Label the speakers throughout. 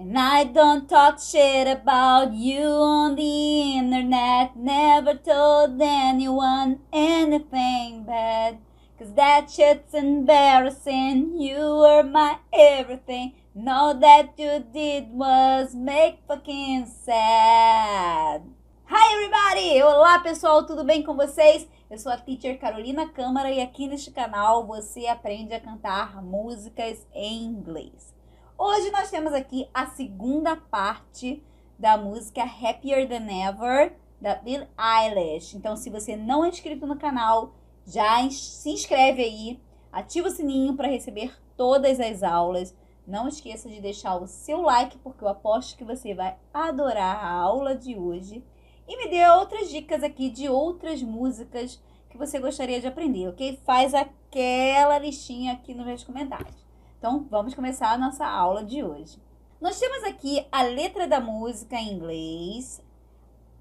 Speaker 1: And I don't talk shit about you on the internet. Never told anyone anything bad. Cause that shit's embarrassing. You were my everything. And all that you did was make fucking sad. Hi everybody! Olá pessoal, tudo bem com vocês? Eu sou a teacher Carolina Câmara e aqui neste canal você aprende a cantar músicas em inglês. Hoje nós temos aqui a segunda parte da música Happier Than Ever, da Billie Eilish. Então, se você não é inscrito no canal, já se inscreve aí, ativa o sininho para receber todas as aulas. Não esqueça de deixar o seu like, porque eu aposto que você vai adorar a aula de hoje. E me dê outras dicas aqui de outras músicas que você gostaria de aprender, ok? Faz aquela listinha aqui nos meus comentários. Então, vamos começar a nossa aula de hoje. Nós temos aqui a letra da música em inglês,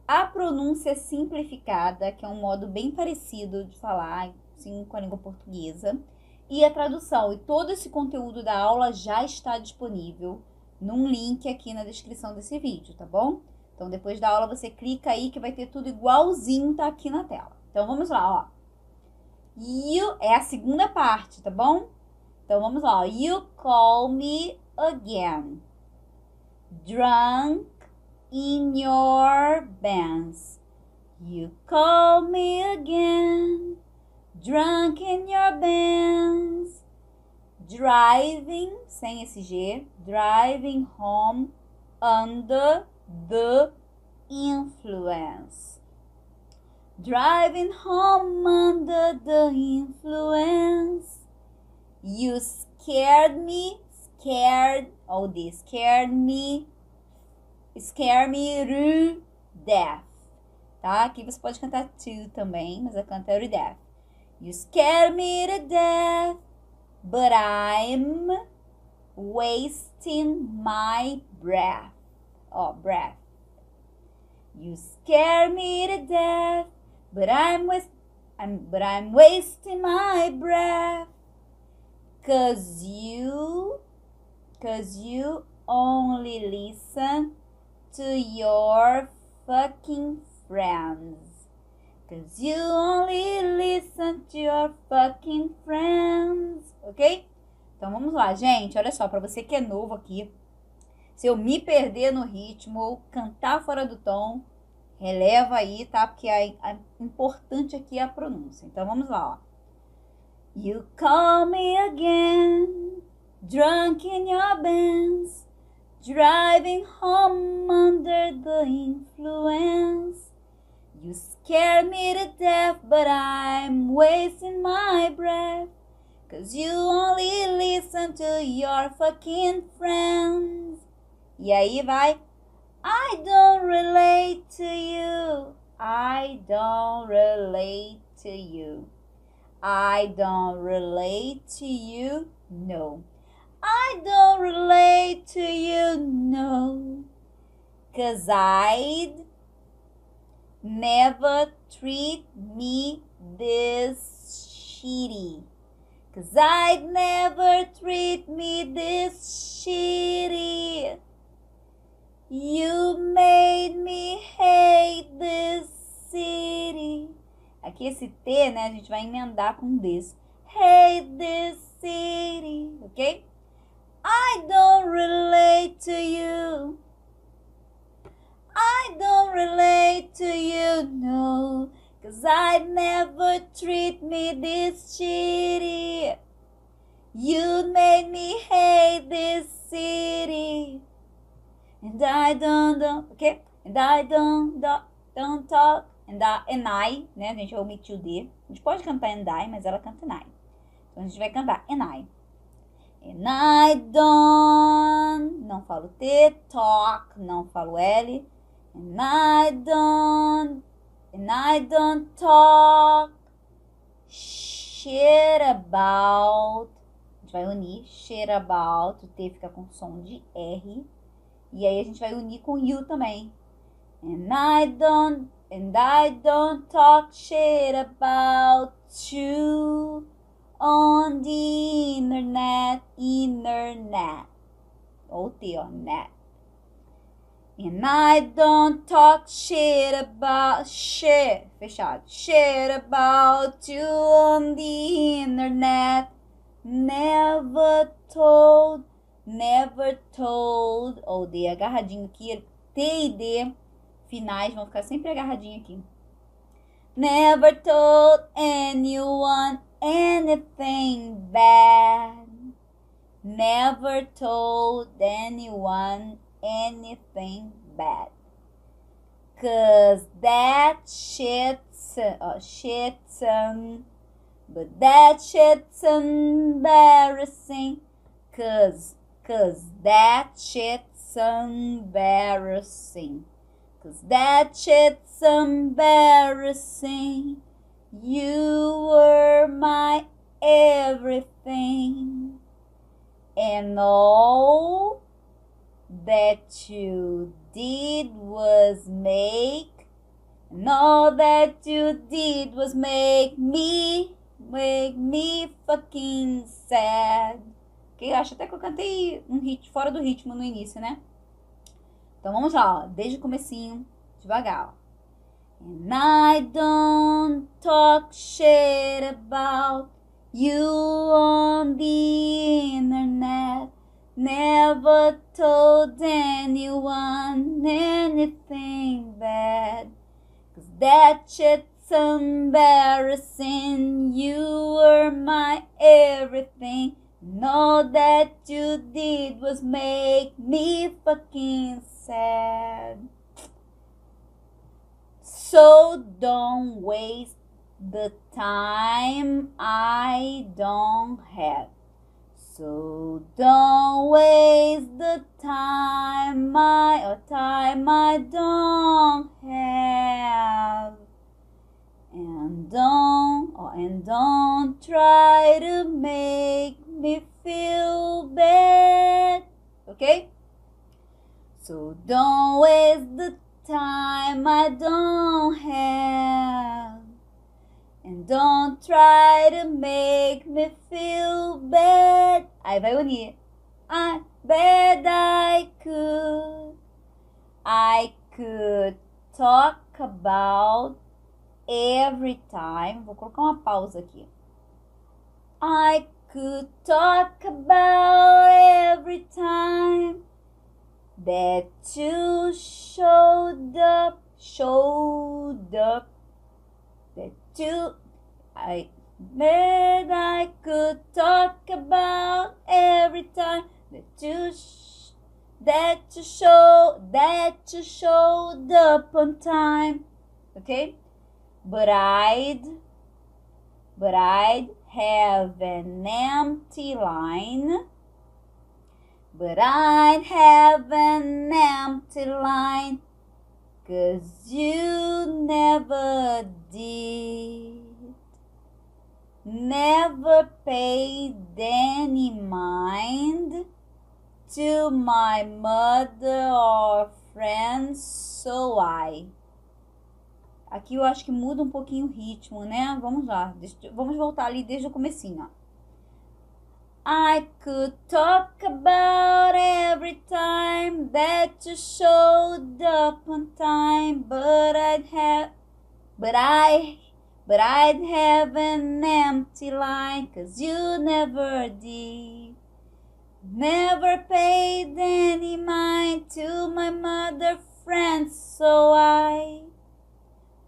Speaker 1: a pronúncia simplificada, que é um modo bem parecido de falar assim, com a língua portuguesa, e a tradução. E todo esse conteúdo da aula já está disponível num link aqui na descrição desse vídeo, tá bom? Então, depois da aula, você clica aí que vai ter tudo igualzinho, tá aqui na tela. Então, vamos lá, ó. You é a segunda parte, tá bom? Então vamos lá. You call me again. Drunk in your bands. You call me again. Drunk in your bands. Driving, sem esse G. Driving home under the influence. Driving home under the influence. You scared me, scared, oh, they scared me, scare me to death, tá? Aqui você pode cantar to também, mas eu canto to death. You scared me to death, but I'm wasting my breath. Oh, breath. You scare me to death, but I'm, was I'm but I'm wasting my breath. Cause you, cause you only listen to your fucking friends. Cause you only listen to your fucking friends. Ok? Então vamos lá, gente. Olha só, para você que é novo aqui, se eu me perder no ritmo ou cantar fora do tom, releva aí, tá? Porque é, é importante aqui a pronúncia. Então vamos lá, ó. You call me again, drunk in your Benz, driving home under the influence. You scare me to death, but I'm wasting my breath. Cause you only listen to your fucking friends. E aí vai. I don't relate to you. I don't relate to you. I don't relate to you, no. I don't relate to you, no. Cause I'd never treat me this shitty. Cause I'd never treat me this shitty. You made me hate this city. Aqui esse T, né, a gente vai emendar com this. Hate this city, ok? I don't relate to you. I don't relate to you, no. Cause I'd never treat me this shitty. You made me hate this city. And I don't, don't okay? And I don't, don't, don't talk and a Enai, né? A gente vai omitir o D. A gente pode cantar Endai, mas ela canta Enai. Então a gente vai cantar Enai. And I don't, não falo T, talk, não falo L. And I don't, and I don't talk shit about. A gente vai unir shit about, o T fica com som de R. E aí a gente vai unir com you também. And I don't And I don't talk shit about you on the internet, internet. T, ó, net. And I don't talk shit about shit, fechado, shit about you on the internet. Never told, never told, oh, ou D agarradinho aqui, T e D, finais vão ficar sempre agarradinho aqui. Never told anyone anything bad. Never told anyone anything bad. Cause that shit's, uh, shit's, um, but that shit's embarrassing. Cause, cause that shit's embarrassing. Cause that shit's embarrassing. You were my everything. And all that you did was make, and all that you did was make me, make me fucking sad. Que acho até que eu cantei um hit fora do ritmo no início, né? Então vamos lá, ó, desde o comecinho, devagar. Ó. And I don't talk shit about you on the internet. Never told anyone anything bad. Cause that shit's embarrassing. You were my everything. And all that you did was make me fucking sad. So don't waste the time I don't have. So don't waste the time I or time I don't have. And don't oh, and don't try to make me feel bad. Okay? So don't waste the time I don't have. And don't try to make me feel bad. Aí vai unir. I bet I could. I could talk about every time. Vou colocar uma pausa aqui. I could talk about every time showed up, showed up that you I bet I could talk about every time that you that you show that you showed up on time. Okay? But I'd but I'd have an empty line. But I'd have empty line Cause you never did. Never paid any mind to my mother or friends, so I. Aqui eu acho que muda um pouquinho o ritmo, né? Vamos lá, vamos voltar ali desde o comecinho, ó. I could talk about every time that you showed up on time, but I'd have, but I, but I'd have an empty line, cause you never did. Never paid any mind to my mother friends, so I,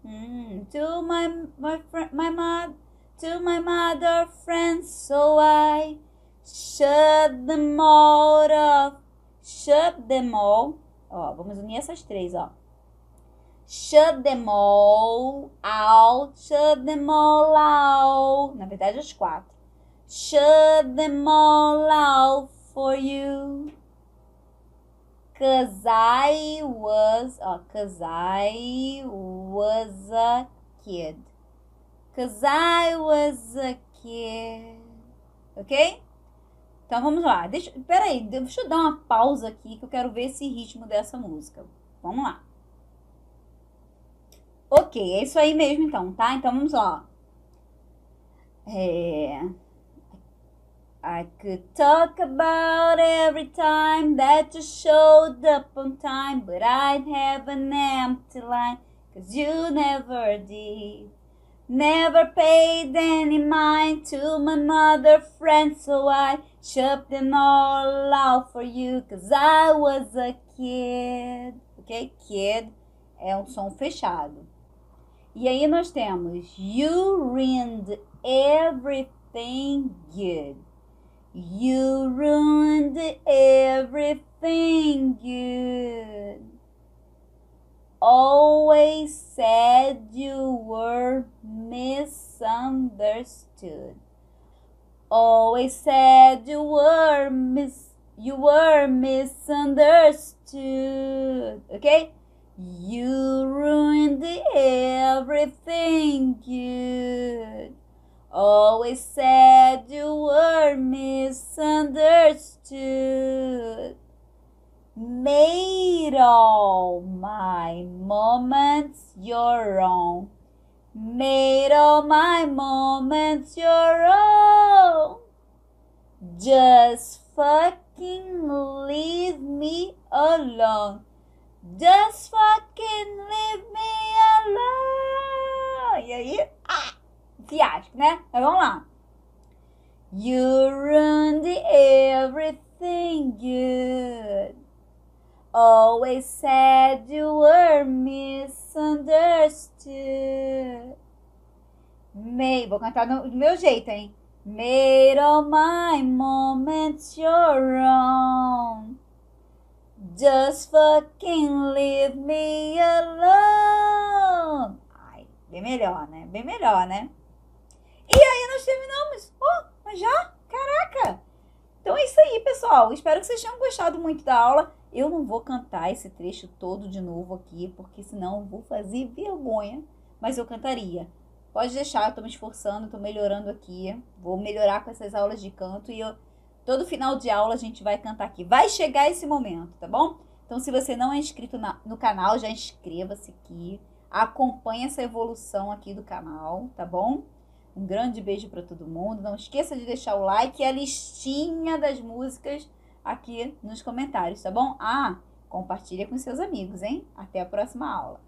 Speaker 1: mm, to my my friend, my mother, to my mother friends, so I. Shut them all up. Shut them all. Ó, vamos unir essas três, ó. Shut them all out. Shut them all out. Na verdade, as quatro. Shut them all out for you. Cause I was, ó, cause I was a kid. Cause I was a kid. Ok? Então vamos lá. Deixa, peraí, deixa eu dar uma pausa aqui que eu quero ver esse ritmo dessa música. Vamos lá. Ok, é isso aí mesmo então, tá? Então vamos lá. É... I could talk about every time that you showed up on time, but I'd have an empty line, cause you never did. Never paid any mind to my mother friends, so I shoved them all out for you, cause I was a kid. Ok? Kid é um som fechado. E aí nós temos You ruined everything good. You ruined everything good. Always said you were misunderstood. Always said you were mis you were misunderstood. Okay? You ruined everything good. Always said you were misunderstood. Made all my moments your own. Made all my moments your own. Just fucking leave me alone. Just fucking leave me alone. E aí? Ah! fiasco, né? Mas vamos lá. You ruined everything good. Always said you were misunderstood. May, vou cantar do meu jeito, hein? Made all my moments your own. Just fucking leave me alone. Ai, bem melhor, né? Bem melhor, né? E aí nós terminamos. Oh, mas já? Caraca! Então é isso aí, pessoal. Espero que vocês tenham gostado muito da aula. Eu não vou cantar esse trecho todo de novo aqui, porque senão vou fazer vergonha. Mas eu cantaria. Pode deixar, eu tô me esforçando, tô melhorando aqui. Vou melhorar com essas aulas de canto e eu, todo final de aula a gente vai cantar aqui. Vai chegar esse momento, tá bom? Então, se você não é inscrito na, no canal, já inscreva-se aqui. Acompanhe essa evolução aqui do canal, tá bom? Um grande beijo para todo mundo. Não esqueça de deixar o like e a listinha das músicas aqui nos comentários, tá bom? Ah, compartilha com seus amigos, hein? Até a próxima aula.